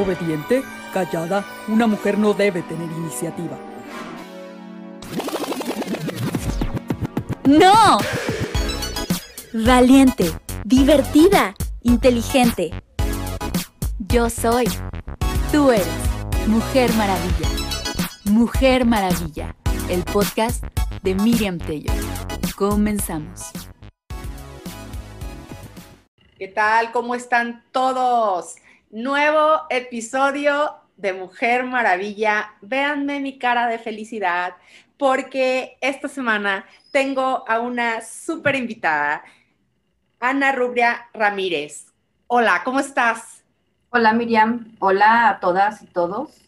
Obediente, callada, una mujer no debe tener iniciativa. ¡No! Valiente, divertida, inteligente. Yo soy. Tú eres. Mujer Maravilla. Mujer Maravilla. El podcast de Miriam Tello. Comenzamos. ¿Qué tal? ¿Cómo están todos? Nuevo episodio de Mujer Maravilla. Véanme mi cara de felicidad porque esta semana tengo a una súper invitada, Ana Rubria Ramírez. Hola, ¿cómo estás? Hola Miriam, hola a todas y todos.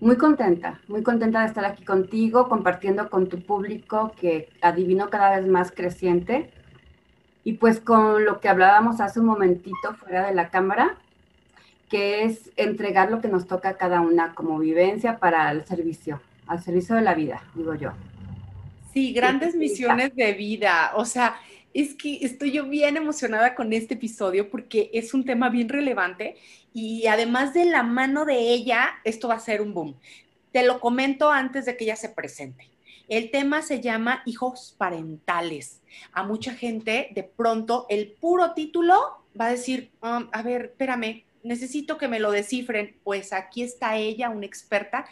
Muy contenta, muy contenta de estar aquí contigo, compartiendo con tu público que adivino cada vez más creciente. Y pues con lo que hablábamos hace un momentito fuera de la cámara, que es entregar lo que nos toca a cada una como vivencia para el servicio, al servicio de la vida, digo yo. Sí, grandes misiones de vida. O sea, es que estoy yo bien emocionada con este episodio porque es un tema bien relevante y además de la mano de ella, esto va a ser un boom. Te lo comento antes de que ella se presente. El tema se llama hijos parentales. A mucha gente, de pronto, el puro título va a decir, um, a ver, espérame, necesito que me lo descifren. Pues aquí está ella, una experta,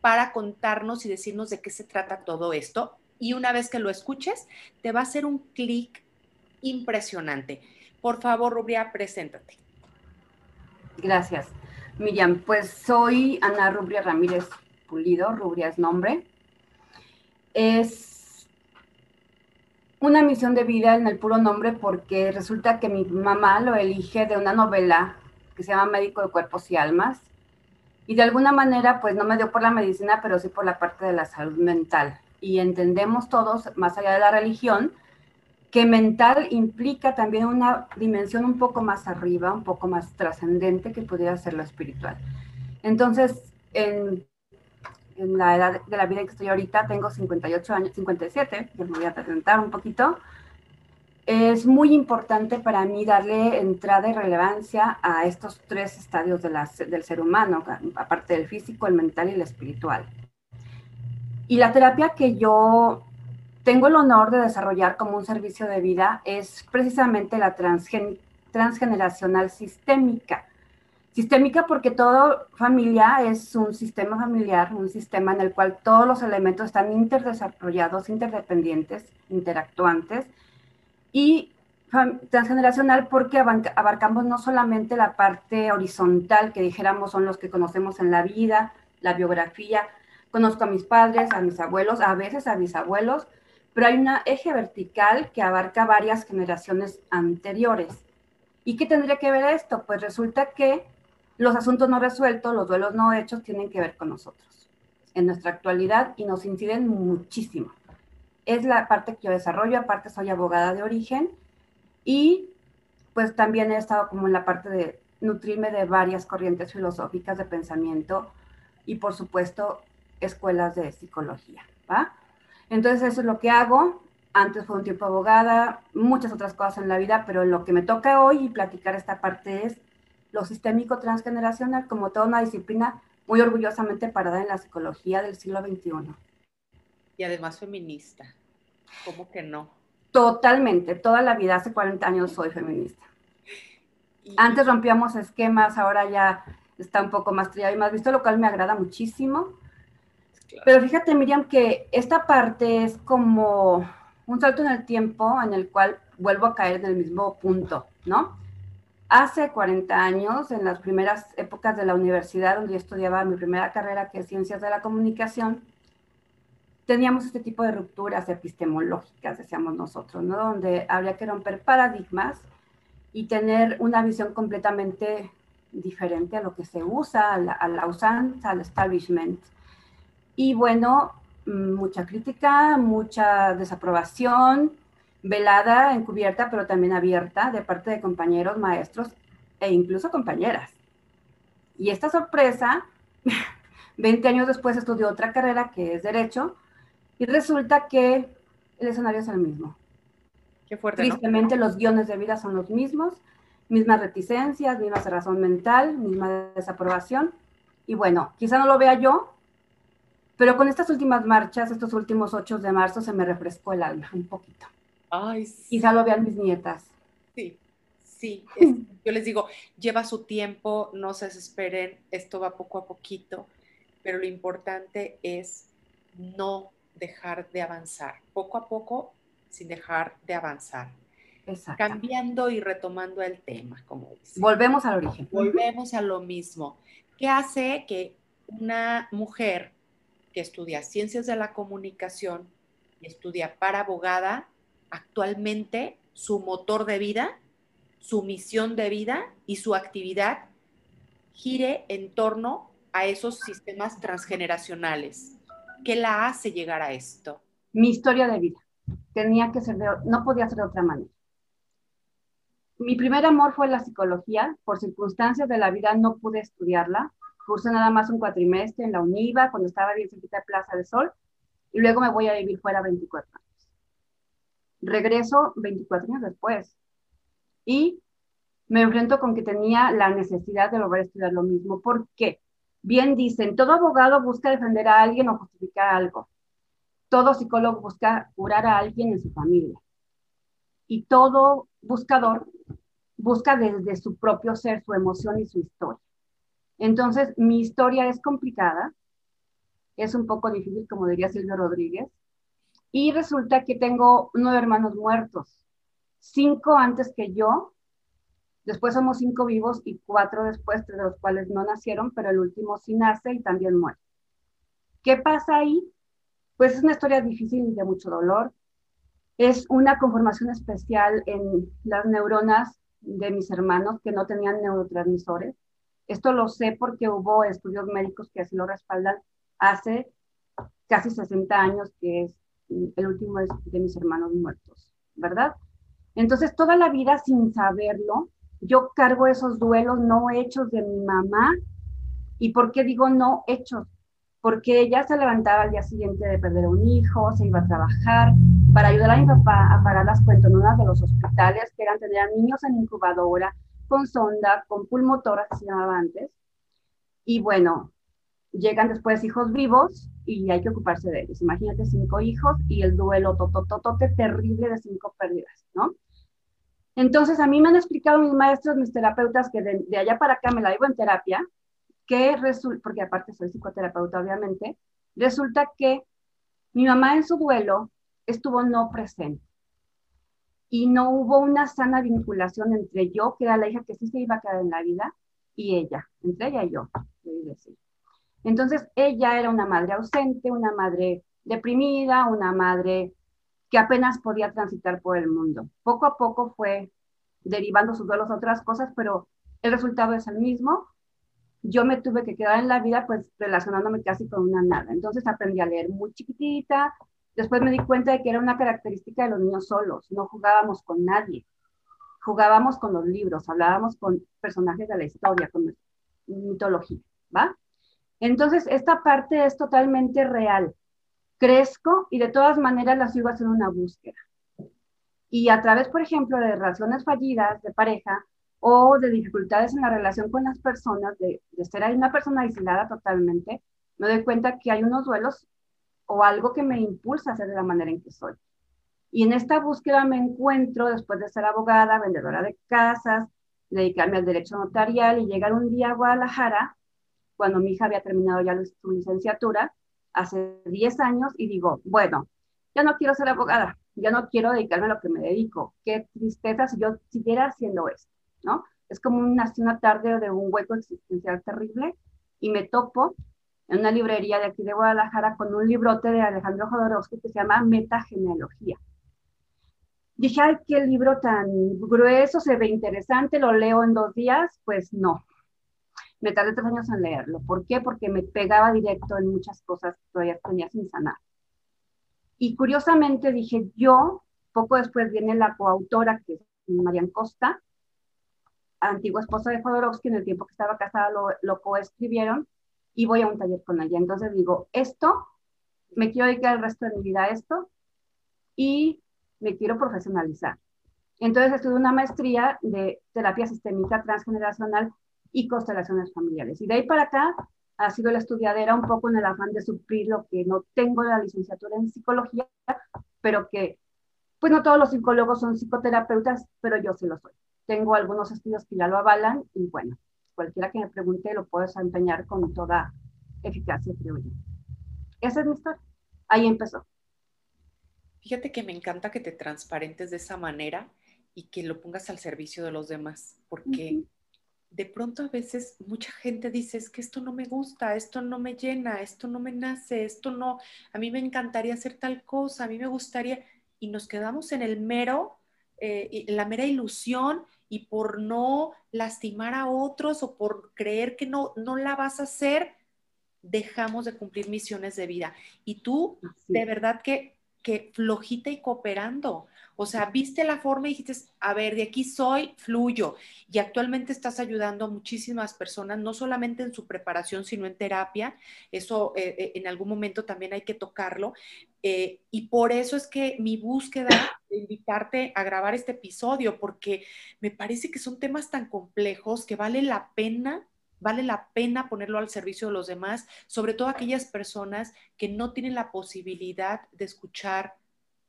para contarnos y decirnos de qué se trata todo esto. Y una vez que lo escuches, te va a hacer un clic impresionante. Por favor, Rubria, preséntate. Gracias. Miriam, pues soy Ana Rubria Ramírez Pulido, Rubria es nombre. Es una misión de vida en el puro nombre porque resulta que mi mamá lo elige de una novela que se llama Médico de Cuerpos y Almas. Y de alguna manera, pues no me dio por la medicina, pero sí por la parte de la salud mental. Y entendemos todos, más allá de la religión, que mental implica también una dimensión un poco más arriba, un poco más trascendente que pudiera ser lo espiritual. Entonces, en, en, la edad de la vida que estoy ahorita, tengo 58 años, 57, que me voy a presentar un poquito, es muy importante para mí darle entrada y relevancia a estos tres estadios del ser humano, aparte del físico, el mental y el espiritual. Y la terapia que yo tengo el honor de desarrollar como un servicio de vida es precisamente la transgen, transgeneracional sistémica. Sistémica porque toda familia es un sistema familiar, un sistema en el cual todos los elementos están interdesarrollados, interdependientes, interactuantes, y transgeneracional porque abarcamos no solamente la parte horizontal, que dijéramos son los que conocemos en la vida, la biografía, conozco a mis padres, a mis abuelos, a veces a mis abuelos, pero hay una eje vertical que abarca varias generaciones anteriores. ¿Y qué tendría que ver esto? Pues resulta que los asuntos no resueltos, los duelos no hechos, tienen que ver con nosotros en nuestra actualidad y nos inciden muchísimo es la parte que yo desarrollo, aparte soy abogada de origen y pues también he estado como en la parte de nutrirme de varias corrientes filosóficas de pensamiento y por supuesto escuelas de psicología, ¿va? Entonces eso es lo que hago. Antes fue un tiempo abogada, muchas otras cosas en la vida, pero lo que me toca hoy y platicar esta parte es lo sistémico transgeneracional como toda una disciplina muy orgullosamente parada en la psicología del siglo XXI. Y además feminista. ¿Cómo que no? Totalmente, toda la vida, hace 40 años soy feminista. Antes rompíamos esquemas, ahora ya está un poco más trillado y más visto, lo cual me agrada muchísimo. Pero fíjate, Miriam, que esta parte es como un salto en el tiempo en el cual vuelvo a caer en el mismo punto, ¿no? Hace 40 años, en las primeras épocas de la universidad, donde yo estudiaba mi primera carrera, que es Ciencias de la Comunicación, teníamos este tipo de rupturas epistemológicas, decíamos nosotros, ¿no? Donde habría que romper paradigmas y tener una visión completamente diferente a lo que se usa, a la, a la usanza, al establishment. Y bueno, mucha crítica, mucha desaprobación, velada, encubierta, pero también abierta de parte de compañeros, maestros e incluso compañeras. Y esta sorpresa, 20 años después estudió otra carrera que es Derecho, y resulta que el escenario es el mismo. Qué fuerte. Tristemente, los guiones de vida son los mismos mismas reticencias, misma cerrazón mental, misma desaprobación. Y bueno, quizá no lo vea yo, pero con estas últimas marchas, estos últimos 8 de marzo, se me refrescó el alma un poquito. Ay, sí. Quizá lo vean mis nietas. Sí, sí. yo les digo, lleva su tiempo, no se desesperen, esto va poco a poquito, pero lo importante es no dejar de avanzar, poco a poco, sin dejar de avanzar. Cambiando y retomando el tema, como dice. Volvemos al origen. Volvemos a lo mismo. ¿Qué hace que una mujer que estudia ciencias de la comunicación y estudia para abogada, actualmente su motor de vida, su misión de vida y su actividad gire en torno a esos sistemas transgeneracionales? ¿Qué la hace llegar a esto? Mi historia de vida. Tenía que ser no podía ser de otra manera. Mi primer amor fue la psicología. Por circunstancias de la vida no pude estudiarla. Cursé nada más un cuatrimestre en la UNIVA cuando estaba bien cerquita de Plaza del Sol. Y luego me voy a vivir fuera 24 años. Regreso 24 años después. Y me enfrento con que tenía la necesidad de volver a estudiar lo mismo. ¿Por qué? Bien dicen, todo abogado busca defender a alguien o justificar algo. Todo psicólogo busca curar a alguien en su familia. Y todo buscador busca desde su propio ser, su emoción y su historia. Entonces, mi historia es complicada, es un poco difícil, como diría Silvio Rodríguez, y resulta que tengo nueve hermanos muertos, cinco antes que yo, Después somos cinco vivos y cuatro después, de los cuales no nacieron, pero el último sí nace y también muere. ¿Qué pasa ahí? Pues es una historia difícil y de mucho dolor. Es una conformación especial en las neuronas de mis hermanos que no tenían neurotransmisores. Esto lo sé porque hubo estudios médicos que así lo respaldan hace casi 60 años, que es el último de mis hermanos muertos, ¿verdad? Entonces, toda la vida sin saberlo, yo cargo esos duelos no hechos de mi mamá. ¿Y por qué digo no hechos? Porque ella se levantaba al día siguiente de perder un hijo, se iba a trabajar para ayudar a mi papá a pagar las cuentas en uno de los hospitales que eran tener niños en incubadora, con sonda, con pulmotora, que se llamaba antes. Y bueno, llegan después hijos vivos y hay que ocuparse de ellos. Imagínate cinco hijos y el duelo totototote terrible de cinco pérdidas, ¿no? Entonces, a mí me han explicado mis maestros, mis terapeutas, que de, allá para acá me la llevo en terapia, que resulta, porque aparte soy psicoterapeuta, obviamente, resulta que mi mamá en su duelo estuvo no presente. Y no hubo una sana vinculación entre yo, que era la hija que sí se iba a quedar en la vida, y ella, entre ella y yo. Entonces, ella era una madre ausente, una madre deprimida, una madre que apenas podía transitar por el mundo. Poco a poco fue derivando sus duelos a otras cosas, pero el resultado es el mismo. Yo me tuve que quedar en la vida pues relacionándome casi con una nada. Entonces aprendí a leer muy chiquitita. Después me di cuenta de que era una característica de los niños solos. No jugábamos con nadie. Jugábamos con los libros, hablábamos con personajes de la historia, con mitología, ¿va? Entonces, esta parte es totalmente real crezco y de todas maneras la sigo haciendo una búsqueda. Y a través, por ejemplo, de relaciones fallidas de pareja o de dificultades en la relación con las personas, de, de ser ahí una persona aislada totalmente, me doy cuenta que hay unos duelos o algo que me impulsa a ser de la manera en que soy. Y en esta búsqueda me encuentro, después de ser abogada, vendedora de casas, dedicarme al derecho notarial y llegar un día a Guadalajara, cuando mi hija había terminado ya su licenciatura, hace 10 años y digo, bueno, ya no quiero ser abogada, ya no quiero dedicarme a lo que me dedico. Qué tristeza si yo siguiera haciendo esto, ¿no? Es como una, una tarde de un hueco existencial terrible y me topo en una librería de aquí de Guadalajara con un librote de Alejandro Jodorowsky que se llama Metagenealogía. Dije, ay, qué libro tan grueso, se ve interesante, lo leo en dos días. Pues no, me tardé tres años en leerlo. ¿Por qué? Porque me pegaba directo en muchas cosas que todavía tenía sin sanar. Y curiosamente dije, yo, poco después viene la coautora, que es Marian Costa, antigua esposa de Jodorowsky, en el tiempo que estaba casada lo, lo coescribieron, y voy a un taller con ella. Entonces digo, esto, me quiero dedicar el resto de mi vida a esto, y me quiero profesionalizar. Entonces estudié una maestría de terapia sistémica transgeneracional y constelaciones familiares. Y de ahí para acá ha sido la estudiadera un poco en el afán de suplir lo que no tengo la licenciatura en psicología, pero que, pues no todos los psicólogos son psicoterapeutas, pero yo sí lo soy. Tengo algunos estudios que ya lo avalan y bueno, cualquiera que me pregunte lo puedo desempeñar con toda eficacia, creo yo. Esa es mi historia. Ahí empezó. Fíjate que me encanta que te transparentes de esa manera y que lo pongas al servicio de los demás, porque de pronto a veces mucha gente dice, es que esto no me gusta, esto no me llena, esto no me nace, esto no, a mí me encantaría hacer tal cosa, a mí me gustaría, y nos quedamos en el mero, eh, la mera ilusión y por no lastimar a otros o por creer que no, no la vas a hacer, dejamos de cumplir misiones de vida. Y tú, de verdad que, que flojita y cooperando. O sea, viste la forma y dijiste, a ver, de aquí soy, fluyo. Y actualmente estás ayudando a muchísimas personas, no solamente en su preparación, sino en terapia. Eso eh, eh, en algún momento también hay que tocarlo. Eh, y por eso es que mi búsqueda de invitarte a grabar este episodio, porque me parece que son temas tan complejos que vale la pena vale la pena ponerlo al servicio de los demás, sobre todo aquellas personas que no tienen la posibilidad de escuchar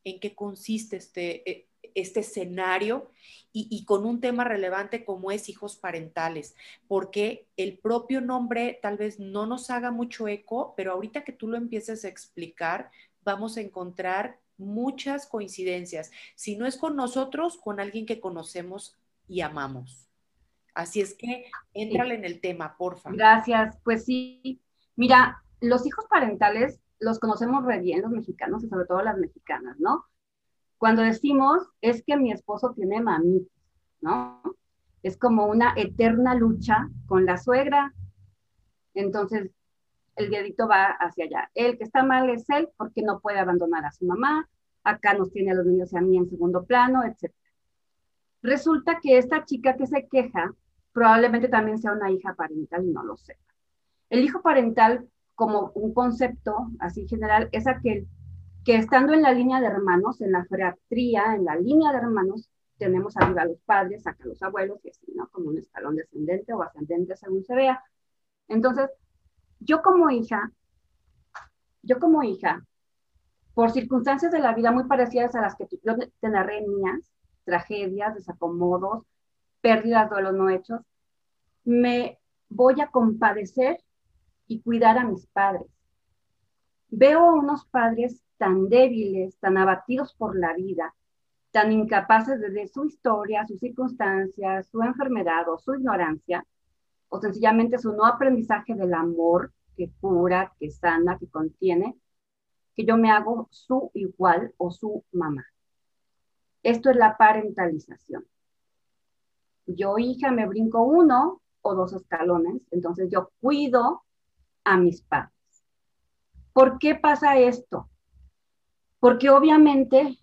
en qué consiste este, eh, este escenario y, con un tema relevante como es hijos parentales, porque el propio nombre tal vez no nos haga mucho eco, pero ahorita que tú lo empieces a explicar, vamos a encontrar muchas coincidencias. Si no es con nosotros, con alguien que conocemos y amamos. Así es que éntrale en el tema, porfa. Gracias. Pues sí, mira, los hijos parentales los conocemos re bien los mexicanos y sobre todo las mexicanas, ¿no? Cuando decimos es que mi esposo tiene mamitis, ¿no? Es como una eterna lucha con la suegra. Entonces, el dedito va hacia allá. El que está mal es él porque no puede abandonar a su mamá. Acá nos tiene a los niños y a mí en segundo plano, etc. Resulta que esta chica que se queja probablemente también sea una hija parental y no lo sepa. El hijo parental, como un concepto así general, es aquel que estando en la línea de hermanos, en la fratría, en la línea de hermanos, tenemos arriba a los padres, acá a los abuelos y así, ¿no? Como un escalón descendente o ascendente según se vea. Entonces, yo como hija, yo como hija, por circunstancias de la vida muy parecidas a las que yo te narré mías, tragedias, desacomodos, pérdidas, duelos no hechos, me voy a compadecer y cuidar a mis padres. Veo a unos padres tan débiles, tan abatidos por la vida, tan incapaces de su historia, sus circunstancias, su enfermedad o su ignorancia, o sencillamente su no aprendizaje del amor que cura, que sana, que contiene, que yo me hago su igual o su mamá. Esto es la parentalización. Yo, hija, me brinco uno o dos escalones, entonces yo cuido a mis padres. ¿Por qué pasa esto? Porque obviamente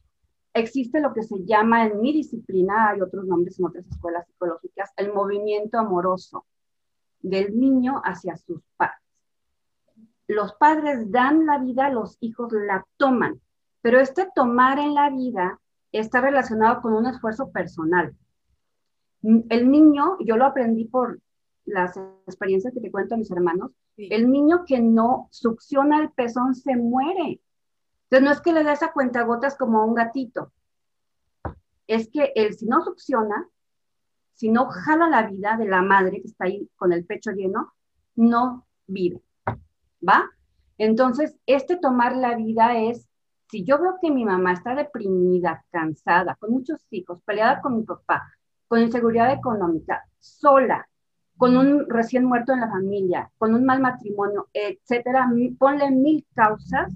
existe lo que se llama en mi disciplina, hay otros nombres en otras escuelas psicológicas, el movimiento amoroso del niño hacia sus padres. Los padres dan la vida, los hijos la toman, pero este tomar en la vida está relacionado con un esfuerzo personal. El niño, yo lo aprendí por las experiencias que te cuento a mis hermanos, el niño que no succiona el pezón se muere. Entonces no es que le des a cuenta gotas como a un gatito, es que él si no succiona, si no jala la vida de la madre que está ahí con el pecho lleno, no vive. ¿Va? Entonces, este tomar la vida es si yo veo que mi mamá está deprimida, cansada, con muchos hijos, peleada con mi papá, con inseguridad económica, sola, con un recién muerto en la familia, con un mal matrimonio, etcétera, ponle mil causas,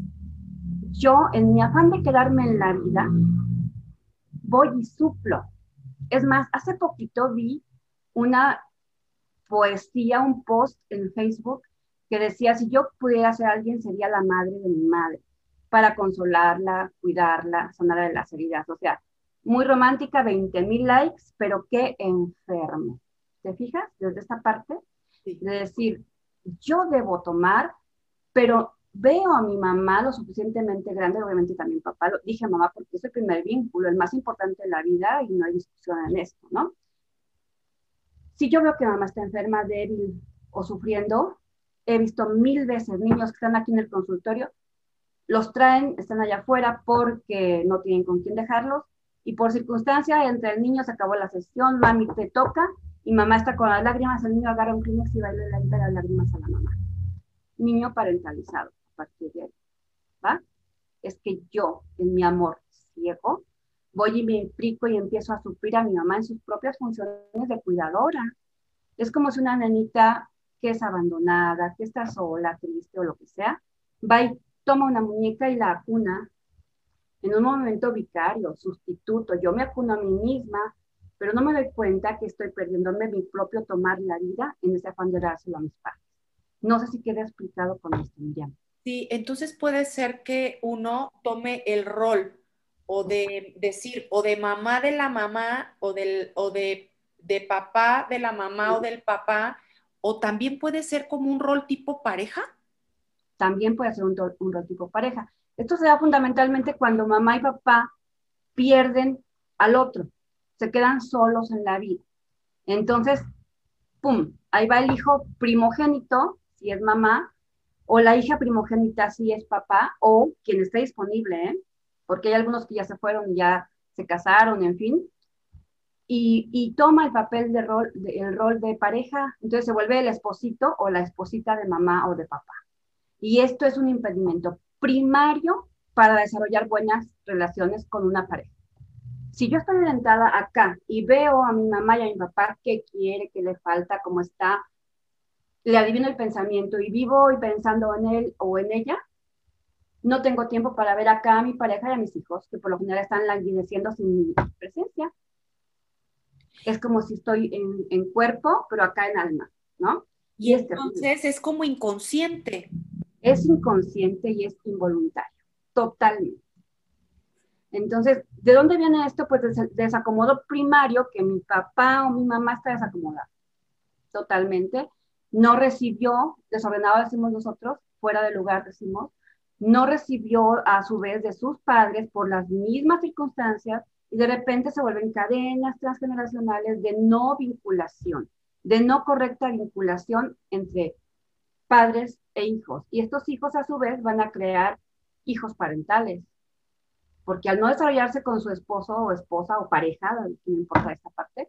yo en mi afán de quedarme en la vida, voy y suplo. Es más, hace poquito vi una poesía, un post en Facebook que decía, si yo pudiera ser alguien, sería la madre de mi madre para consolarla, cuidarla, sanar de las heridas. O sea, muy romántica, 20 mil likes, pero qué enfermo. ¿Te fijas? Desde esta parte, de decir, yo debo tomar, pero veo a mi mamá lo suficientemente grande, obviamente también papá, lo, dije mamá porque es el primer vínculo, el más importante de la vida y no hay discusión en esto, ¿no? Si yo veo que mamá está enferma, débil o sufriendo, he visto mil veces niños que están aquí en el consultorio, los traen, están allá afuera porque no tienen con quién dejarlos y por circunstancia entre el niño se acabó la sesión, mami te toca y mamá está con las lágrimas, el niño agarra un Kleenex y baila las lágrimas a la mamá. Niño parentalizado a partir de ahí, ¿va? Es que yo, en mi amor ciego, voy y me implico y empiezo a suplir a mi mamá en sus propias funciones de cuidadora. Es como si una nenita que es abandonada, que está sola, triste o lo que sea, va y toma una muñeca y la acuna en un momento vicario, sustituto. Yo me acuno a mí misma, pero no me doy cuenta que estoy perdiéndome mi propio tomar la vida en ese afán de dárselo a mis padres. No sé si queda explicado con esto, Miriam. Sí, entonces puede ser que uno tome el rol o de decir, o de mamá de la mamá, o, del, o de, de papá de la mamá o del papá, o también puede ser como un rol tipo pareja. También puede ser un, un rol tipo pareja. Esto se da fundamentalmente cuando mamá y papá pierden al otro, se quedan solos en la vida. Entonces, ¡pum! Ahí va el hijo primogénito, si es mamá, o la hija primogénita, si es papá, o quien esté disponible, ¿eh? porque hay algunos que ya se fueron ya se casaron, en fin, y, toma el papel de rol, el rol de pareja, entonces se vuelve el esposito o la esposita de mamá o de papá. Y esto es un impedimento primario para desarrollar buenas relaciones con una pareja. Si yo estoy orientada acá y veo a mi mamá y a mi papá qué quiere, qué le falta, cómo está, le adivino el pensamiento y vivo y pensando en él o en ella, no tengo tiempo para ver acá a mi pareja y a mis hijos, que por lo general están languideciendo sin mi presencia. Es como si estoy en, cuerpo, pero acá en alma, ¿no? Y, entonces es como inconsciente. Es inconsciente y es involuntario, totalmente. Entonces, ¿de dónde viene esto? Pues desacomodo primario que mi papá o mi mamá está desacomodado, totalmente. No recibió, desordenado decimos nosotros, fuera de lugar decimos, no recibió a su vez de sus padres por las mismas circunstancias y de repente se vuelven cadenas transgeneracionales de no vinculación, de no correcta vinculación entre padres e hijos. Y estos hijos a su vez van a crear hijos parentales, porque al no desarrollarse con su esposo o esposa o pareja, no importa esta parte,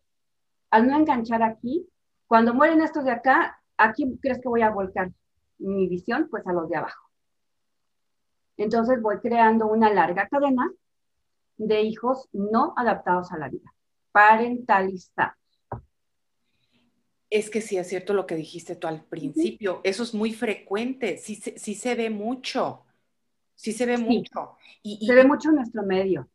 al no enganchar aquí, cuando mueren estos de acá, ¿a quién crees que voy a volcar mi visión? Pues a los de abajo. Entonces voy creando una larga cadena de hijos no adaptados a la vida, parentalizados. Es que sí es cierto lo que dijiste tú al principio, eso es muy frecuente, sí, sí se ve mucho, sí se ve mucho. Y, se ve mucho en nuestro medio.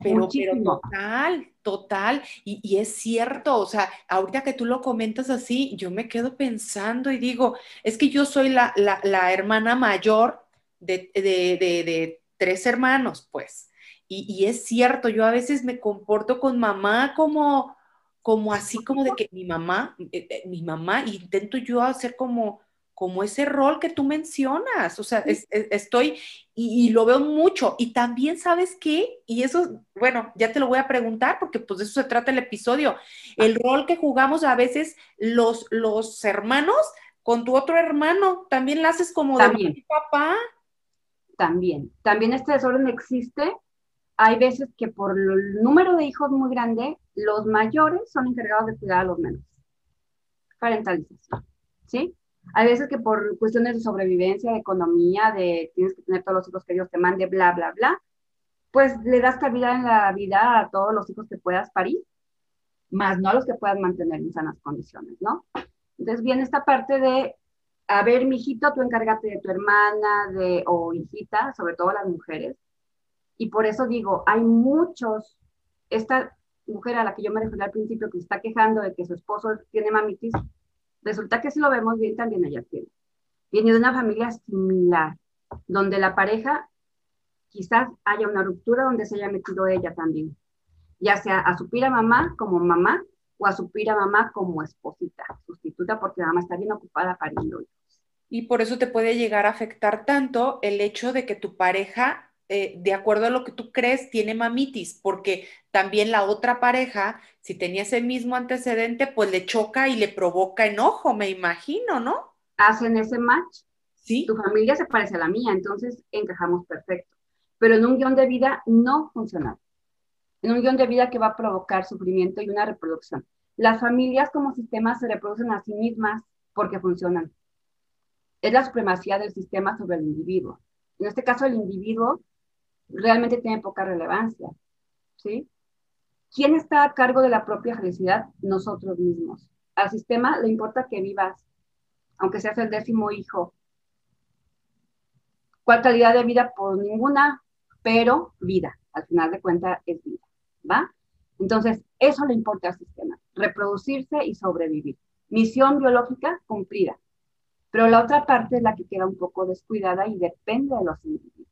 Pero, total, total, y, es cierto, o sea, ahorita que tú lo comentas así, yo me quedo pensando y digo, es que yo soy la, la hermana mayor de, tres hermanos, pues. Y, es cierto, yo a veces me comporto con mamá como, como así, como de que mi mamá, eh, eh, mi mamá, intento yo hacer como, como ese rol que tú mencionas, o sea, estoy y, lo veo mucho. Y también, ¿sabes qué? Y eso, bueno, ya te lo voy a preguntar porque pues de eso se trata el episodio. El rol que jugamos a veces los, los hermanos con tu otro hermano, también lo haces como de mi papá también. También este desorden existe. Hay veces que por el número de hijos muy grande, los mayores son encargados de cuidar a los menores. Parentalización. ¿Sí? Hay veces que por cuestiones de sobrevivencia, de economía, de tienes que tener todos los hijos que Dios te mande, bla, bla, bla, pues le das cabida en la vida a todos los hijos que puedas parir, más no a los que puedas mantener en sanas condiciones, ¿no? Entonces viene esta parte de a ver, mijito, tú encárgate de tu hermana de, o hijita, sobre todo las mujeres. Y por eso digo, hay muchos, esta mujer a la que yo me referí al principio que está quejando de que su esposo tiene mamitis, resulta que si lo vemos bien también ella tiene. Viene de una familia similar, donde la pareja quizás haya una ruptura donde se haya metido ella también, ya sea a su pira mamá como mamá o a su pira mamá como esposita, sustituta porque mamá está bien ocupada pariendo Y por eso te puede llegar a afectar tanto el hecho de que tu pareja, eh, de acuerdo a lo que tú crees, tiene mamitis, porque también la otra pareja, si tenía ese mismo antecedente, pues le choca y le provoca enojo, me imagino, ¿no? Hacen ese match. Sí. Tu familia se parece a la mía, entonces encajamos perfecto. Pero en un guion de vida no funciona. En un guion de vida que va a provocar sufrimiento y una reproducción. Las familias como sistemas se reproducen a sí mismas porque funcionan es la supremacía del sistema sobre el individuo. En este caso, el individuo realmente tiene poca relevancia, ¿sí? ¿Quién está a cargo de la propia felicidad? Nosotros mismos. Al sistema le importa que vivas, aunque seas el décimo hijo. ¿Cuál calidad de vida? Pues ninguna, pero vida. Al final de cuentas es vida, ¿va? Entonces, eso le importa al sistema, reproducirse y sobrevivir. Misión biológica cumplida. Pero la otra parte es la que queda un poco descuidada y depende de los individuos.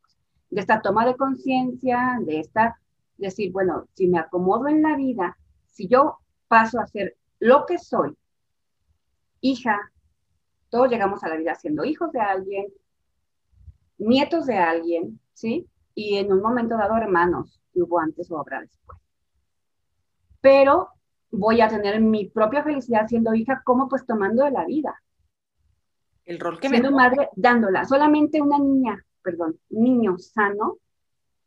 De esta toma de conciencia, de esta, decir, bueno, si me acomodo en la vida, si yo paso a ser lo que soy, hija, todos llegamos a la vida siendo hijos de alguien, nietos de alguien, ¿sí? Y en un momento dado hermanos, que hubo antes o habrá después. Pero voy a tener mi propia felicidad siendo hija, como pues tomando de la vida el rol que siendo madre dándola. Solamente una niña, perdón, niño sano,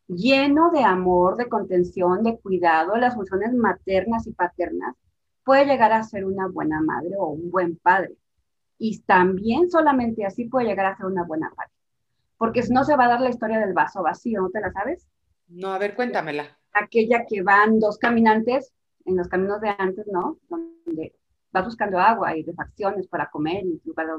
lleno de amor, de contención, de cuidado, las funciones maternas y paternas, puede llegar a ser una buena madre o un buen padre. Y también solamente así puede llegar a ser una buena padre. Porque si no se va a dar la historia del vaso vacío, ¿no te la sabes? No, a ver, cuéntamela. Aquella que van dos caminantes en los caminos de antes, ¿no? Donde vas buscando agua y refacciones para comer y lugar de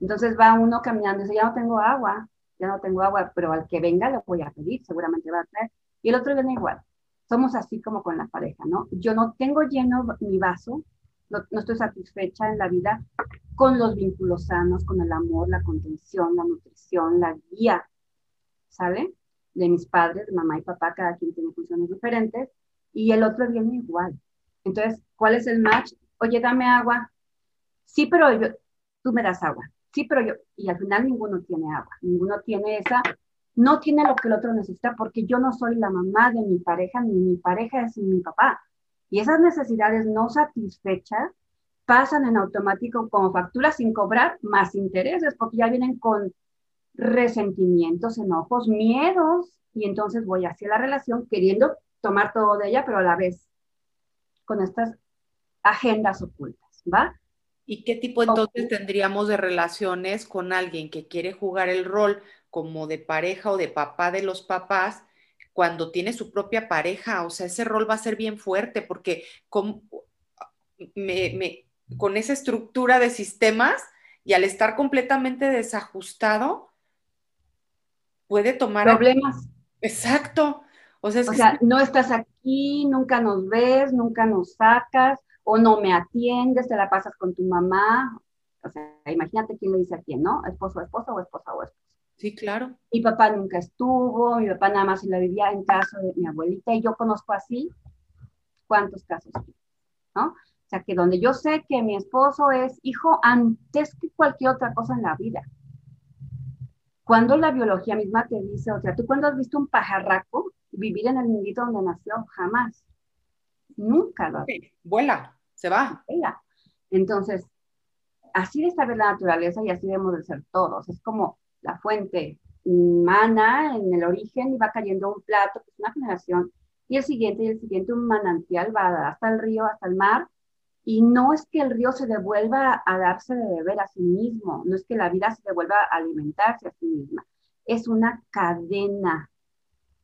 entonces va uno caminando y dice, ya no tengo agua, ya no tengo agua, pero al que venga le voy a pedir, seguramente va a traer. Y el otro viene igual. Somos así como con la pareja, ¿no? Yo no tengo lleno mi vaso, no, estoy satisfecha en la vida con los vínculos sanos, con el amor, la contención, la nutrición, la guía, ¿sale? De mis padres, mamá y papá, cada quien tiene funciones diferentes, y el otro viene igual. Entonces, ¿cuál es el match? Oye, dame agua. Sí, pero yo, tú me das agua sí, pero yo, y al final ninguno tiene agua, ninguno tiene esa, no tiene lo que el otro necesita porque yo no soy la mamá de mi pareja, ni mi pareja es mi papá. Y esas necesidades no satisfechas pasan en automático como facturas sin cobrar más intereses, porque ya vienen con resentimientos, enojos, miedos, y entonces voy hacia la relación queriendo tomar todo de ella, pero a la vez con estas agendas ocultas, ¿va? ¿Y qué tipo entonces tendríamos de relaciones con alguien que quiere jugar el rol como de pareja o de papá de los papás cuando tiene su propia pareja? O sea, ese rol va a ser bien fuerte porque con, con esa estructura de sistemas y al estar completamente desajustado, puede tomar... Problemas. Exacto. O sea, o sea no estás aquí, nunca nos ves, nunca nos sacas, o no me atiendes, te la pasas con tu mamá. O sea, imagínate quién le dice a quién, ¿no? Esposo, esposa o esposa o esposo. Sí, claro. Mi papá nunca estuvo, mi papá nada más se la vivía en casa de mi abuelita y yo conozco así cuántos casos, ¿no? O sea, que donde yo sé que mi esposo es hijo antes que cualquier otra cosa en la vida. Cuando la biología misma te dice, o sea, tú cuando has visto un pajarraco vivir en el nidito donde nació, jamás. Nunca lo Vuela se va. Entonces, así de saber la naturaleza y así debemos de ser todos. Es como la fuente humana en el origen y va cayendo un plato, que es una generación, y el siguiente y el siguiente un manantial va hasta el río, hasta el mar, y no es que el río se devuelva a darse de beber a sí mismo, no es que la vida se devuelva a alimentarse a sí misma, es una cadena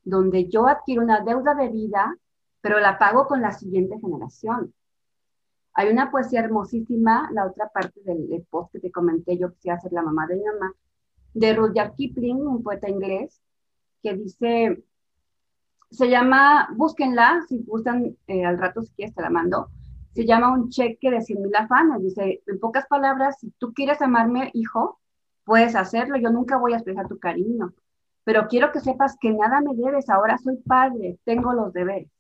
donde yo adquiero una deuda de vida, pero la pago con la siguiente generación. Hay una poesía hermosísima, la otra parte del, post que te comenté, yo quisiera ser la mamá de mi mamá, de Rudyard Kipling, un poeta inglés, que dice, se llama, búsquenla, si gustan, eh, al rato si quieres te la mando, se llama un cheque de 100 mil afanes. Dice, en pocas palabras, si tú quieres amarme, hijo, puedes hacerlo, yo nunca voy a expresar tu cariño, pero quiero que sepas que nada me debes, ahora soy padre, tengo los deberes.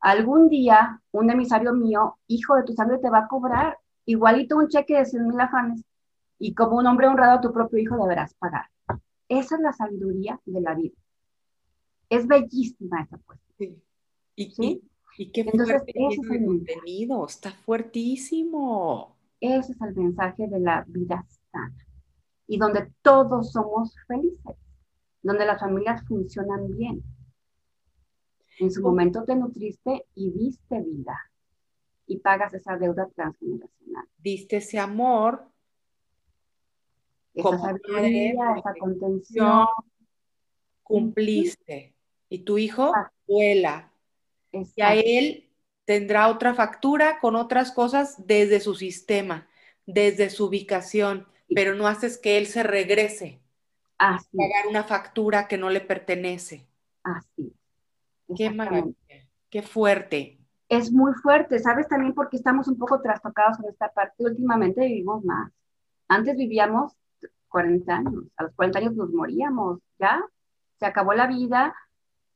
Algún día un emisario mío, hijo de tu sangre, te va a cobrar igualito un cheque de 100 mil afanes. Y como un hombre honrado a tu propio hijo deberás pagar. Esa es la sabiduría de la vida. Es bellísima esa cuestión. Sí. ¿Y, y, qué Entonces, fuerte ese es el contenido, está fuertísimo. Ese es el mensaje de la vida sana. Y donde todos somos felices, donde las familias funcionan bien. En su momento te nutriste y diste vida y pagas esa deuda transgeneracional. Diste ese amor, esa sabiduría, esa contención. Cumpliste. Y tu hijo vuela. Y a él tendrá otra factura con otras cosas desde su sistema, desde su ubicación, pero no haces que él se regrese a pagar una factura que no le pertenece. Así. Qué maravilla, qué fuerte. Es muy fuerte, ¿sabes? También porque estamos un poco trastocados en esta parte. Últimamente vivimos más. Antes vivíamos 40 años, a los 40 años nos moríamos, ¿ya? Se acabó la vida,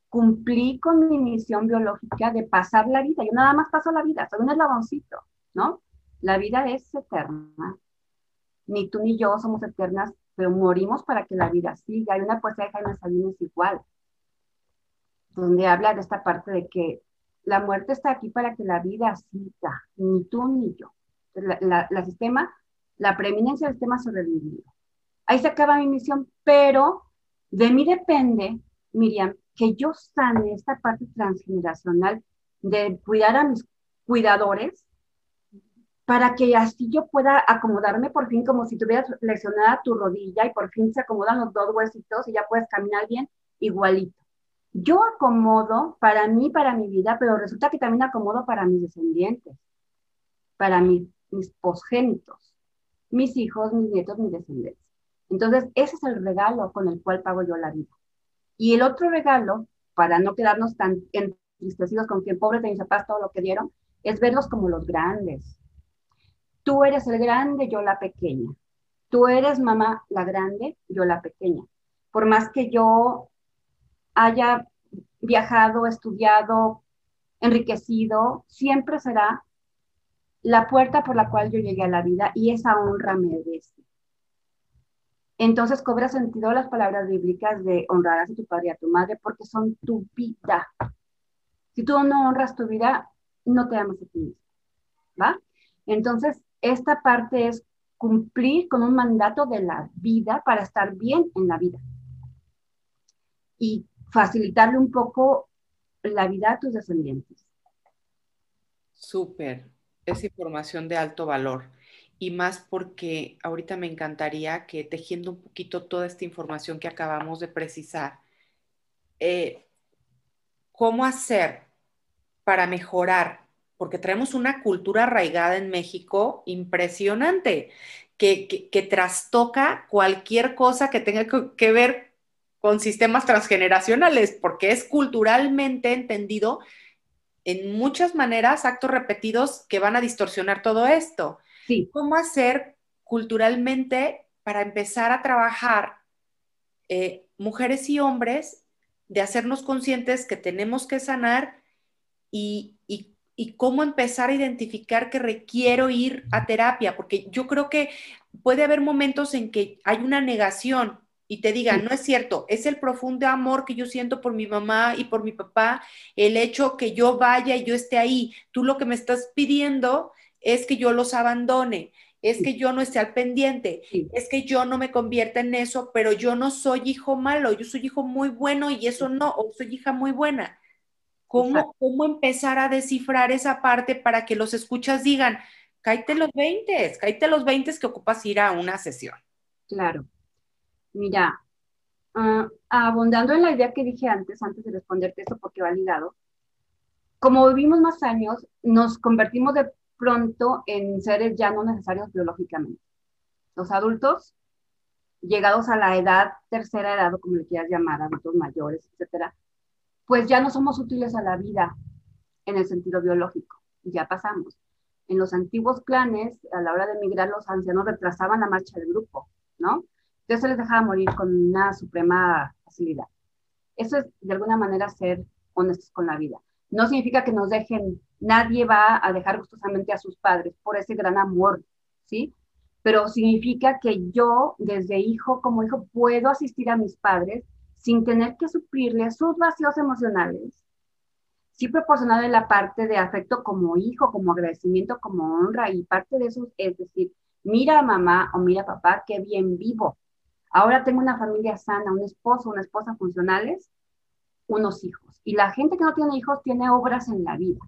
cumplí con mi misión biológica de pasar la vida. Yo nada más paso la vida, soy un eslaboncito, ¿no? La vida es eterna. Ni tú ni yo somos eternas, pero morimos para que la vida siga. Hay una poesía de Jaime Sabines igual, donde habla de esta parte de que la muerte está aquí para que la vida siga, ni tú ni yo. La, sistema, la preeminencia del sistema sobrevivido. Ahí se acaba mi misión, pero de mí depende, Miriam, que yo sane esta parte transgeneracional de cuidar a mis cuidadores para que así yo pueda acomodarme por fin como si tuvieras lesionada tu rodilla y por fin se acomodan los dos huesitos y ya puedes caminar bien igualito yo acomodo para mí, para mi vida, pero resulta que también acomodo para mis descendientes, para mis, mis posgénitos, mis hijos, mis nietos, mis descendientes. Entonces, ese es el regalo con el cual pago yo la vida. Y el otro regalo, para no quedarnos tan entristecidos con que pobres de mis papás todo lo que dieron, es verlos como los grandes. Tú eres el grande, yo la pequeña. Tú eres mamá la grande, yo la pequeña. Por más que yo haya viajado, estudiado, enriquecido, siempre será la puerta por la cual yo llegué a la vida y esa honra me merece. Entonces cobra sentido las palabras bíblicas de honrarás a tu padre y a tu madre porque son tu vida. Si tú no honras tu vida, no te amas a ti mismo. ¿Va? Entonces, esta parte es cumplir con un mandato de la vida para estar bien en la vida. Y facilitarle un poco la vida a tus descendientes. Súper, es información de alto valor y más porque ahorita me encantaría que tejiendo un poquito toda esta información que acabamos de precisar, eh, ¿cómo hacer para mejorar? Porque traemos una cultura arraigada en México impresionante, que, que trastoca cualquier cosa que tenga que ver con sistemas transgeneracionales, porque es culturalmente entendido en muchas maneras actos repetidos que van a distorsionar todo esto. Sí. ¿Cómo hacer culturalmente para empezar a trabajar eh, mujeres y hombres de hacernos conscientes que tenemos que sanar y, y cómo empezar a identificar que requiero ir a terapia? Porque yo creo que puede haber momentos en que hay una negación y te digan, no es cierto, es el profundo amor que yo siento por mi mamá y por mi papá, el hecho que yo vaya y yo esté ahí. Tú lo que me estás pidiendo es que yo los abandone, es que yo no esté al pendiente, es que yo no me convierta en eso, pero yo no soy hijo malo, yo soy hijo muy bueno y eso no, o soy hija muy buena. ¿Cómo, cómo empezar a descifrar esa parte para que los escuchas digan, cállate los 20, cállate los 20 que ocupas ir a una sesión? Claro. Mira, uh, abundando en la idea que dije antes, antes de responderte eso porque va ligado, como vivimos más años, nos convertimos de pronto en seres ya no necesarios biológicamente. Los adultos, llegados a la edad, tercera edad, o como le quieras llamar, adultos mayores, etcétera, pues ya no somos útiles a la vida en el sentido biológico, ya pasamos. En los antiguos clanes, a la hora de emigrar, los ancianos retrasaban la marcha del grupo, ¿no? Entonces se les dejaba morir con una suprema facilidad. Eso es de alguna manera ser honestos con la vida. No significa que nos dejen, nadie va a dejar gustosamente a sus padres por ese gran amor, ¿sí? pero significa que yo, desde hijo como hijo, puedo asistir a mis padres sin tener que suplirles sus vacíos emocionales, sí proporcionarle la parte de afecto como hijo, como agradecimiento, como honra, y parte de eso es decir, mira mamá o mira papá, qué bien vivo. Ahora tengo una familia sana, un esposo, una esposa funcionales, unos hijos. Y la gente que no tiene hijos tiene obras en la vida.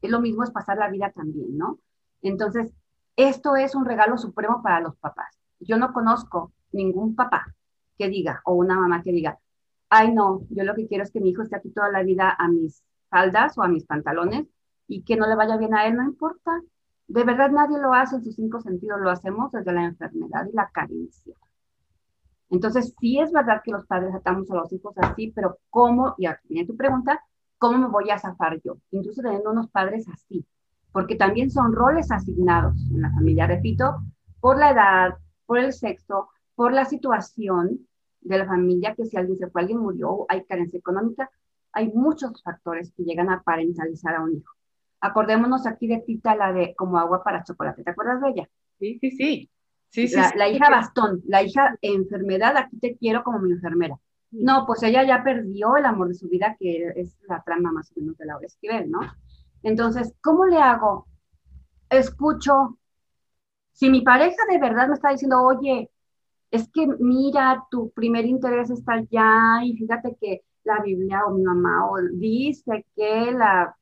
Es lo mismo es pasar la vida también, ¿no? Entonces, esto es un regalo supremo para los papás. Yo no conozco ningún papá que diga, o una mamá que diga, ay no, yo lo que quiero es que mi hijo esté aquí toda la vida a mis faldas o a mis pantalones y que no le vaya bien a él, no importa. De verdad nadie lo hace en sus cinco sentidos, lo hacemos desde la enfermedad y la carencia. Entonces, sí es verdad que los padres atamos a los hijos así, pero ¿cómo? Y aquí viene tu pregunta, ¿cómo me voy a zafar yo? Incluso teniendo unos padres así, porque también son roles asignados en la familia, repito, por la edad, por el sexo, por la situación de la familia, que si alguien se fue, alguien murió, hay carencia económica, hay muchos factores que llegan a parentalizar a un hijo. Acordémonos aquí de Tita, la de como agua para chocolate. ¿Te acuerdas de ella? Sí, sí, sí. Sí, la, la hija bastón, la hija enfermedad, aquí te quiero como mi enfermera. No, pues ella ya perdió el amor de su vida, que es la trama más o menos de Laura Esquivel, ¿no? Entonces, ¿cómo le hago? Escucho. Si mi pareja de verdad me está diciendo, oye, es que mira, tu primer interés está allá y fíjate que la Biblia o mi mamá o dice que la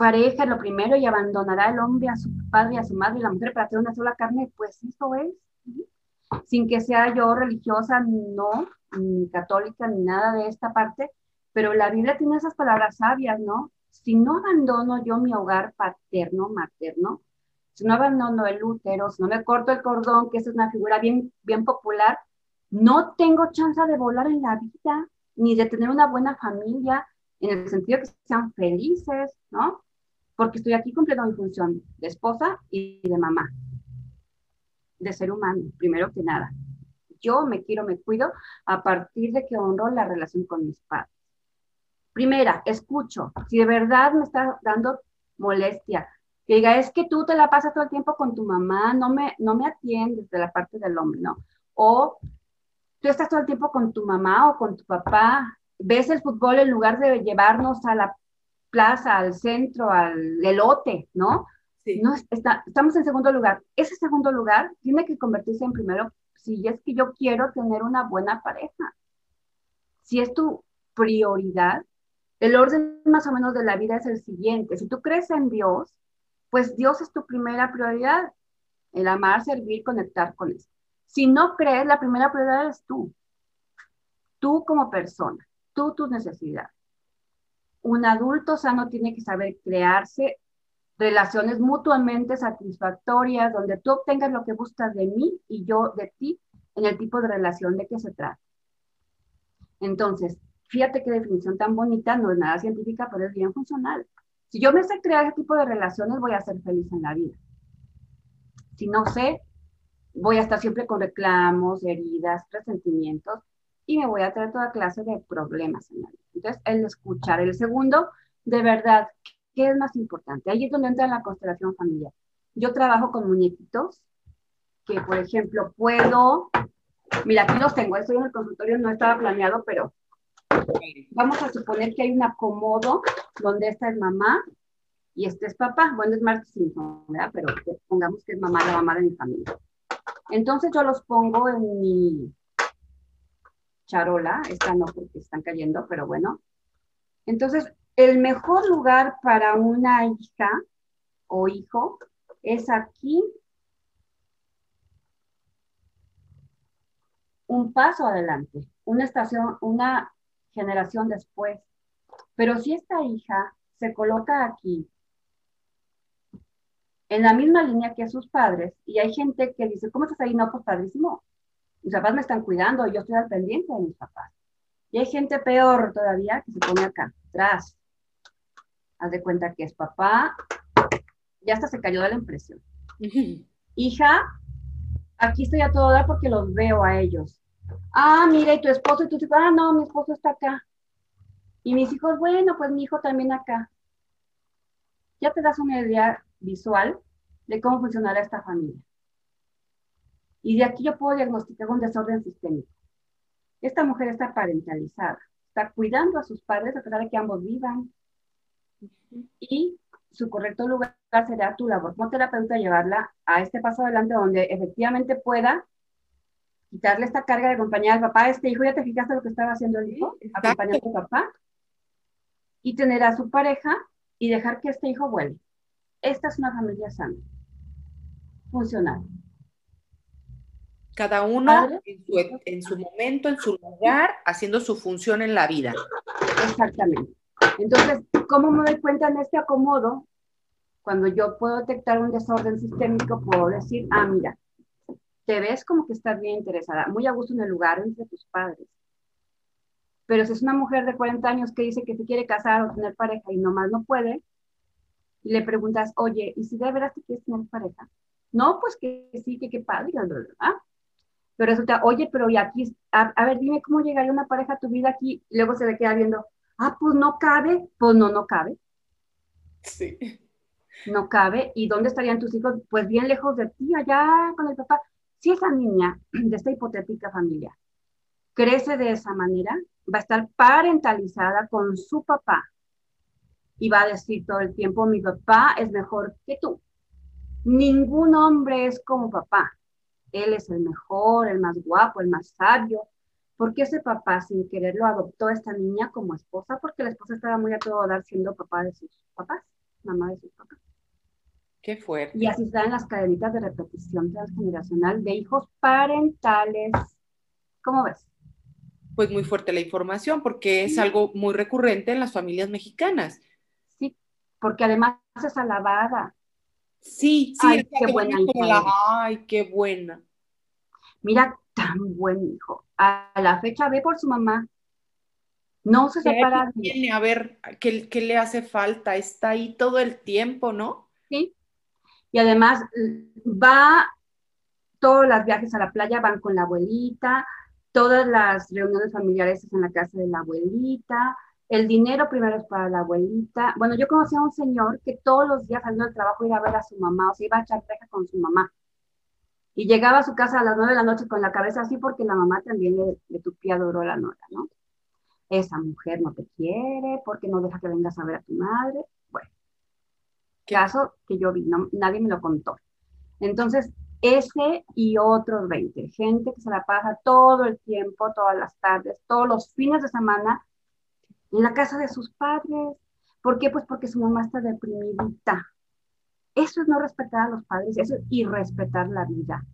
pareja lo primero y abandonará el hombre a su padre a su madre y la mujer para hacer una sola carne, pues eso es. Sin que sea yo religiosa, no, ni católica, ni nada de esta parte, pero la Biblia tiene esas palabras sabias, ¿no? Si no abandono yo mi hogar paterno, materno, si no abandono el útero, si no me corto el cordón, que esa es una figura bien, bien popular, no tengo chance de volar en la vida ni de tener una buena familia, en el sentido que sean felices, ¿no? Porque estoy aquí cumpliendo mi función de esposa y de mamá, de ser humano, primero que nada. Yo me quiero, me cuido a partir de que honro la relación con mis padres. Primera, escucho. Si de verdad me está dando molestia, que diga, es que tú te la pasas todo el tiempo con tu mamá, no me, no me atiendes de la parte del hombre, ¿no? O tú estás todo el tiempo con tu mamá o con tu papá, ves el fútbol en lugar de llevarnos a la plaza, al centro, al elote, ¿no? Sí. No, estamos en segundo lugar. Ese segundo lugar tiene que convertirse en primero si es que yo quiero tener una buena pareja. Si es tu prioridad, el orden más o menos de la vida es el siguiente. Si tú crees en Dios, pues Dios es tu primera prioridad. El amar, servir, conectar con Él. Si no crees, la primera prioridad es tú. Tú como persona, tú tus necesidades. Un adulto sano tiene que saber crearse relaciones mutuamente satisfactorias, donde tú obtengas lo que buscas de mí y yo de ti en el tipo de relación de que se trata. Entonces, fíjate qué definición tan bonita, no es nada científica, pero es bien funcional. Si yo me sé crear ese tipo de relaciones, voy a ser feliz en la vida. Si no sé, voy a estar siempre con reclamos, heridas, resentimientos y me voy a traer toda clase de problemas en la vida. Entonces, el escuchar. El segundo, de verdad, ¿qué es más importante? Ahí es donde entra la constelación familiar. Yo trabajo con muñequitos que, por ejemplo, puedo, mira, aquí los tengo, estoy en el consultorio, no estaba planeado, pero vamos a suponer que hay un acomodo donde esta es mamá y este es papá. Bueno, es Mark Simpson, ¿verdad? Pero pongamos que es mamá, la mamá de mi familia. Entonces yo los pongo en mi charola, esta no porque están cayendo, pero bueno. Entonces, el mejor lugar para una hija o hijo es aquí un paso adelante, una estación, una generación después. Pero si esta hija se coloca aquí en la misma línea que sus padres, y hay gente que dice, ¿cómo estás ahí? No, pues padrísimo. Mis papás me están cuidando, yo estoy al pendiente de mis papás. Y hay gente peor todavía que se pone acá, atrás. Haz de cuenta que es papá, ya hasta se cayó de la impresión. Hija, aquí estoy a todo dar porque los veo a ellos. Ah, mira, y tu esposo, y tu ah, no, mi esposo está acá. Y mis hijos, bueno, pues mi hijo también acá. Ya te das una idea visual de cómo funcionará esta familia. Y de aquí yo puedo diagnosticar un desorden sistémico. Esta mujer está parentalizada, está cuidando a sus padres a pesar de que ambos vivan. Y su correcto lugar será tu labor como terapeuta llevarla a este paso adelante donde efectivamente pueda quitarle esta carga de acompañar al papá. Este hijo, ¿ya te fijaste lo que estaba haciendo el hijo? Acompañar a su papá. Y tener a su pareja y dejar que este hijo vuelva. Esta es una familia sana, funcional. Cada uno en su, momento, en su lugar, haciendo su función en la vida. Exactamente. Entonces, ¿cómo me doy cuenta en este acomodo? Cuando yo puedo detectar un desorden sistémico, puedo decir, ah, mira, te ves como que estás bien interesada, muy a gusto en el lugar entre tus padres. Pero si es una mujer de 40 años que dice que se quiere casar o tener pareja y nomás no puede, y le preguntas, oye, ¿y si de verdad te quieres tener pareja? No, pues que sí, que qué padre, ¿verdad? Pero resulta, oye, pero y aquí, a, ver, dime cómo llegaría una pareja a tu vida aquí, y luego se le queda viendo, ah, pues no cabe, pues no, no cabe. Sí. No cabe, ¿y dónde estarían tus hijos? Pues bien lejos de ti, allá con el papá. Si esa niña de esta hipotética familia crece de esa manera, va a estar parentalizada con su papá y va a decir todo el tiempo, mi papá es mejor que tú. Ningún hombre es como papá. Él es el mejor, el más guapo, el más sabio. Porque ese papá, sin quererlo, adoptó a esta niña como esposa? Porque la esposa estaba muy a todo dar siendo papá de sus papás, mamá de sus papás. Qué fuerte. Y así están las cadenitas de repetición transgeneracional de hijos parentales. ¿Cómo ves? Pues muy fuerte la información porque es algo muy recurrente en las familias mexicanas. Sí, porque además es alabada. Sí, sí, ay, qué buena hija. Ay, qué buena. Mira, tan buen hijo. A la fecha ve por su mamá. No se separa. Viene a ver qué, qué le hace falta. Está ahí todo el tiempo, ¿no? Sí, y además va, todos los viajes a la playa van con la abuelita, todas las reuniones familiares es en la casa de la abuelita, el dinero primero es para la abuelita. Bueno, yo conocí a un señor que todos los días saliendo del trabajo iba a ver a su mamá, o sea, iba a echar peja con su mamá. Y llegaba a su casa a las nueve de la noche con la cabeza así porque la mamá también le, le tupía duro la nota, ¿no? Esa mujer no te quiere porque no deja que vengas a ver a tu madre caso que yo vi, nadie me lo contó. Entonces, ese y otros 20, gente que se la pasa todo el tiempo, todas las tardes, todos los fines de semana en la casa de sus padres. ¿Por qué? Pues porque su mamá está deprimidita. Eso es no respetar a los padres, eso es irrespetar la vida.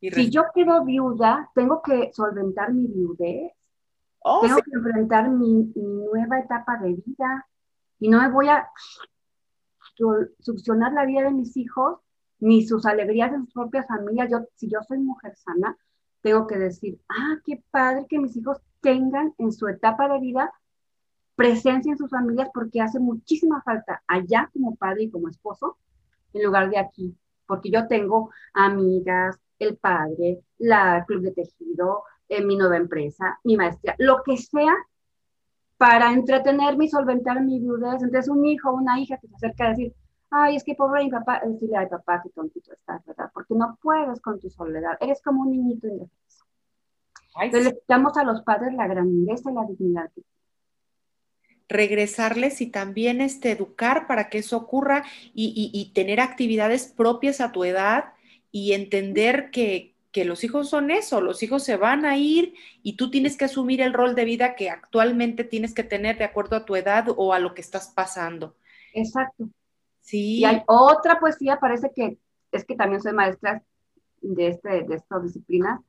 si yo quedo viuda, tengo que solventar mi viudez, oh, tengo que enfrentar mi, mi nueva etapa de vida y no me voy a succionar la vida de mis hijos, ni sus alegrías de sus propias familias. Yo, si yo soy mujer sana, tengo que decir, ah, qué padre que mis hijos tengan en su etapa de vida presencia en sus familias porque hace muchísima falta allá como padre y como esposo en lugar de aquí, porque yo tengo amigas, el padre, la club de tejido, en mi nueva empresa, mi maestría, lo que sea para entretenerme y solventar mi viudez. Entonces, un hijo o una hija que se acerca a decir, ay, es que pobre mi papá, decirle, ay, papá, qué tontito estás, ¿verdad? Porque no puedes con tu soledad, eres como un niñito indefenso. Entonces, le damos a los padres la grandeza y la dignidad regresarles y también este, educar para que eso ocurra y, y tener actividades propias a tu edad y entender que, que los hijos son eso, los hijos se van a ir y tú tienes que asumir el rol de vida que actualmente tienes que tener de acuerdo a tu edad o a lo que estás pasando. Exacto. Sí. Y hay otra poesía, parece que es que también soy maestra de, este, de esta disciplina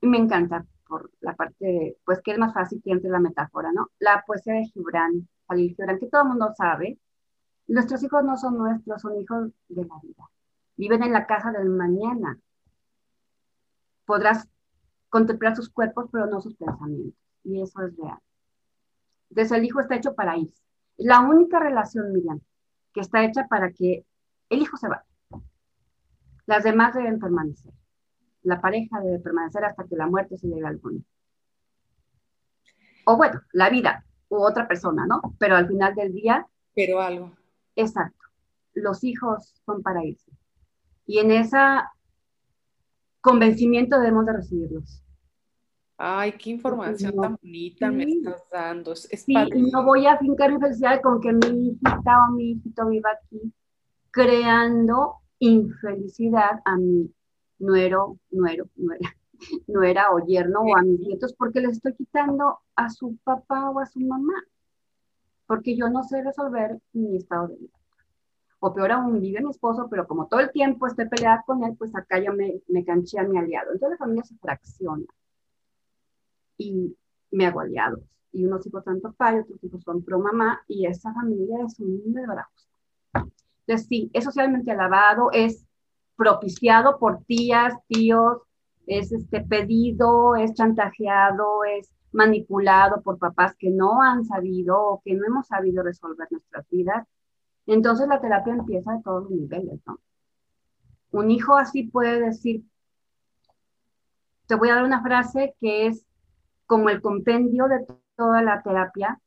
y me encanta por la parte, pues que es más fácil que entre la metáfora, ¿no? La poesía de Gibran, Jalil Gibran, que todo el mundo sabe. Nuestros hijos no son nuestros, son hijos de la vida. Viven en la casa del mañana podrás contemplar sus cuerpos, pero no sus pensamientos. Y eso es real. Entonces el hijo está hecho para irse. La única relación, Miriam, que está hecha para que el hijo se vaya. Las demás deben permanecer. La pareja debe permanecer hasta que la muerte se llegue al mundo. O bueno, la vida u otra persona, ¿no? Pero al final del día. Pero algo. Exacto. Los hijos son para irse. Y en esa convencimiento debemos de recibirlos. Ay, qué información tan bonita me estás dando. Es, sí, no voy a fincar mi felicidad con que mi hijita o mi hijito viva aquí, creando infelicidad a mi nuero, nuero, nuera, nuera o yerno o a mis nietos, porque les estoy quitando a su papá o a su mamá, porque yo no sé resolver mi estado de vida. O peor aún, vive mi esposo, pero como todo el tiempo estoy peleada con él, pues acá ya me, me canché a mi aliado. Entonces la familia se fracciona y me hago aliados. Y unos hijos son papá y otros hijos son pro mamá, y esa familia es un mundo de barajos. Entonces, sí, es socialmente alabado, es propiciado por tías, tíos, es este pedido, es chantajeado, es manipulado por papás que no han sabido o que no hemos sabido resolver nuestras vidas. Entonces la terapia empieza de todos los niveles, ¿no? Un hijo así puede decir, te voy a dar una frase que es como el compendio de toda la terapia,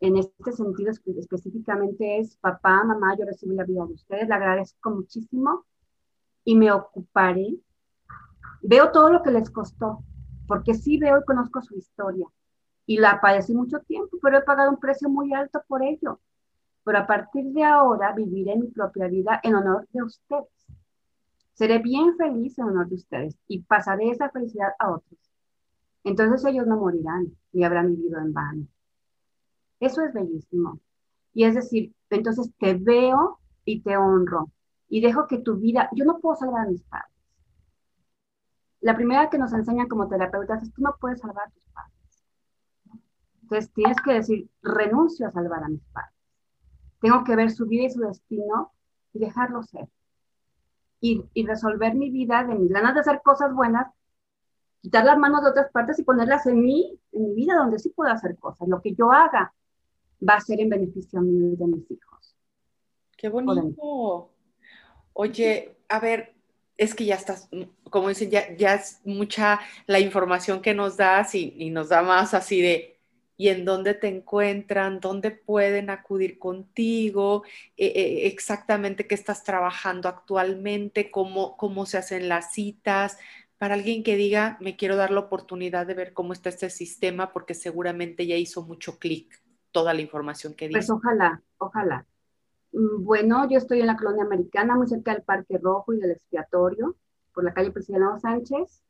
en este sentido específicamente es, papá, mamá, yo recibí la vida de ustedes, le agradezco muchísimo y me ocuparé. Veo todo lo que les costó, porque sí veo y conozco su historia. Y la padecí mucho tiempo, pero he pagado un precio muy alto por ello. Pero a partir de ahora viviré mi propia vida en honor de ustedes. Seré bien feliz en honor de ustedes y pasaré esa felicidad a otros. Entonces ellos no morirán ni habrán vivido en vano. Eso es bellísimo. Y es decir, entonces te veo y te honro y dejo que tu vida, yo no puedo salvar a mis padres. La primera que nos enseñan como terapeutas es tú no puedes salvar a tus padres. Entonces tienes que decir, renuncio a salvar a mis padres. Tengo que ver su vida y su destino y dejarlo ser. Y, y resolver mi vida de mis ganas de hacer cosas buenas, quitar las manos de otras partes y ponerlas en mí, en mi vida, donde sí puedo hacer cosas. Lo que yo haga va a ser en beneficio mío y de mis hijos. Qué bonito. Oye, a ver, es que ya estás, como dicen, ya, ya es mucha la información que nos das y, nos da más así de, ¿y en dónde te encuentran? ¿Dónde pueden acudir contigo? Eh, eh, exactamente qué estás trabajando actualmente, cómo, cómo se hacen las citas. Para alguien que diga, me quiero dar la oportunidad de ver cómo está este sistema, porque seguramente ya hizo mucho clic toda la información que dice. Pues ojalá, ojalá. Mm, bueno, yo estoy en la colonia americana, muy cerca del Parque Rojo y del expiatorio, por la calle Presidente Sánchez.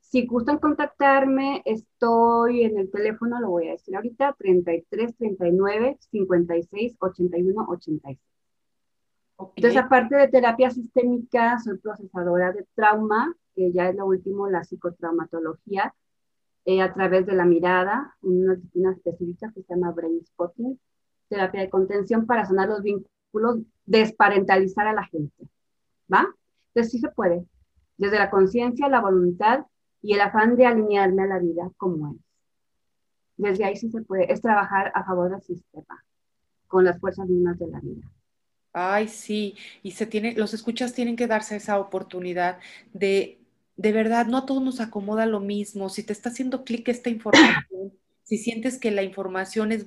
Si gustan contactarme, estoy en el teléfono, lo voy a decir ahorita, 33 39 56 81 86. Entonces, aparte de terapia sistémica, soy procesadora de trauma, que ya es lo último, la psicotraumatología, eh, a través de la mirada, una disciplina específica que se llama Brain Spotting terapia de contención para sanar los vínculos, desparentalizar a la gente. ¿Va? Entonces sí se puede, desde la conciencia, la voluntad y el afán de alinearme a la vida como es. Desde ahí sí se puede, es trabajar a favor del sistema, con las fuerzas mismas de la vida. Ay, sí, y se tiene, los escuchas tienen que darse esa oportunidad de, de verdad, no a todos nos acomoda lo mismo. Si te está haciendo clic esta información, si sientes que la información es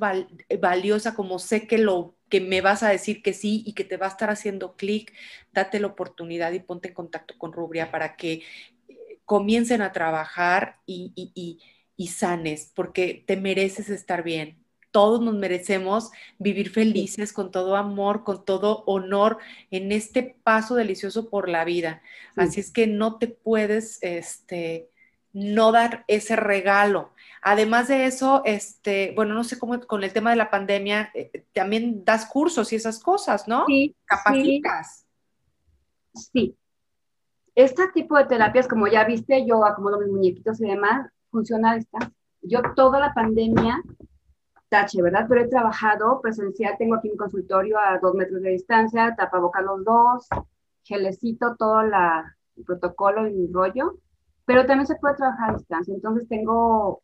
valiosa, como sé que lo que me vas a decir que sí y que te va a estar haciendo clic, date la oportunidad y ponte en contacto con Rubria para que eh, comiencen a trabajar y, y, y sanes, porque te mereces estar bien. Todos nos merecemos vivir felices con todo amor, con todo honor en este paso delicioso por la vida. Así es que no te puedes, este, no dar ese regalo. Además de eso, este, bueno, no sé cómo con el tema de la pandemia, eh, también das cursos y esas cosas, ¿no? Sí. Capacitas. Sí. Este tipo de terapias, como ya viste, yo acomodo mis muñequitos y demás, funciona a distancia. Yo toda la pandemia, tache, ¿verdad? Pero he trabajado presencial, tengo aquí un consultorio a dos metros de distancia, tapaboca los dos, gelecito, todo la, el protocolo y el rollo pero también se puede trabajar a distancia. Entonces tengo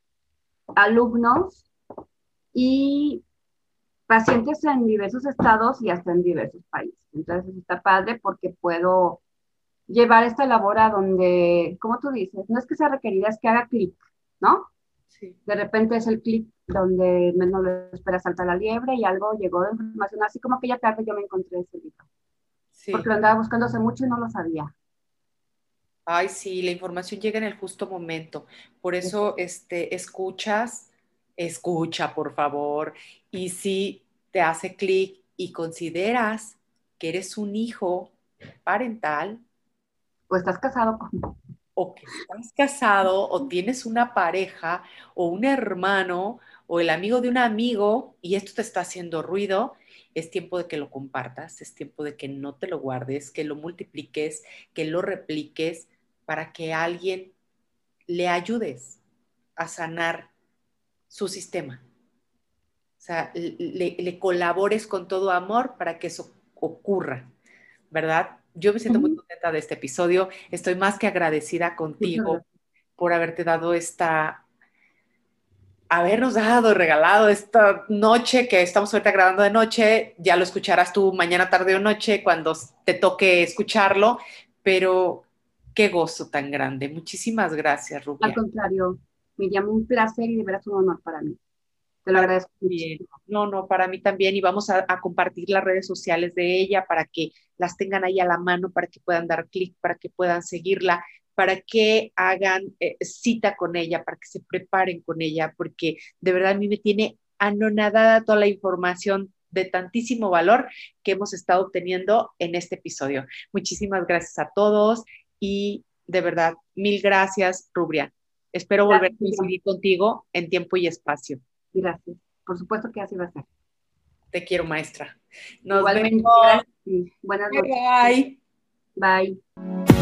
alumnos y pacientes en diversos estados y hasta en diversos países. Entonces está padre porque puedo llevar esta labor a donde, como tú dices, no es que sea requerida, es que haga clic, ¿no? Sí. De repente es el clic donde menos lo espera saltar la liebre y algo llegó de información, así como que ya tarde yo me encontré ese libro. Sí. Porque lo andaba buscando hace mucho y no lo sabía. Ay, sí, la información llega en el justo momento. Por eso, este, escuchas, escucha, por favor. Y si te hace clic y consideras que eres un hijo parental. O estás casado O que estás casado, o tienes una pareja, o un hermano, o el amigo de un amigo, y esto te está haciendo ruido, es tiempo de que lo compartas, es tiempo de que no te lo guardes, que lo multipliques, que lo repliques para que alguien le ayudes a sanar su sistema. O sea, le, colabores con todo amor para que eso ocurra, ¿verdad? Yo me siento muy contenta de este episodio. Estoy más que agradecida contigo por haberte dado esta, habernos dado, regalado esta noche que estamos ahorita grabando de noche. Ya lo escucharás tú mañana, tarde o noche cuando te toque escucharlo, pero qué gozo tan grande. Muchísimas gracias, Rubia. Al contrario, me llamó un placer y de verdad un honor para mí. Te lo agradezco. Bien. No, no, para mí también. Y vamos a, compartir las redes sociales de ella para que las tengan ahí a la mano, para que puedan dar clic, para que puedan seguirla, para que hagan eh, cita con ella, para que se preparen con ella, porque de verdad a mí me tiene anonadada toda la información de tantísimo valor que hemos estado obteniendo en este episodio. Muchísimas gracias a todos y de verdad, mil gracias, Rubria. Espero volver a coincidir contigo en tiempo y espacio. Gracias. Por supuesto que así va a ser. Te quiero, maestra. Nos Igualmente, vemos. Buenas noches. Bye. Bye.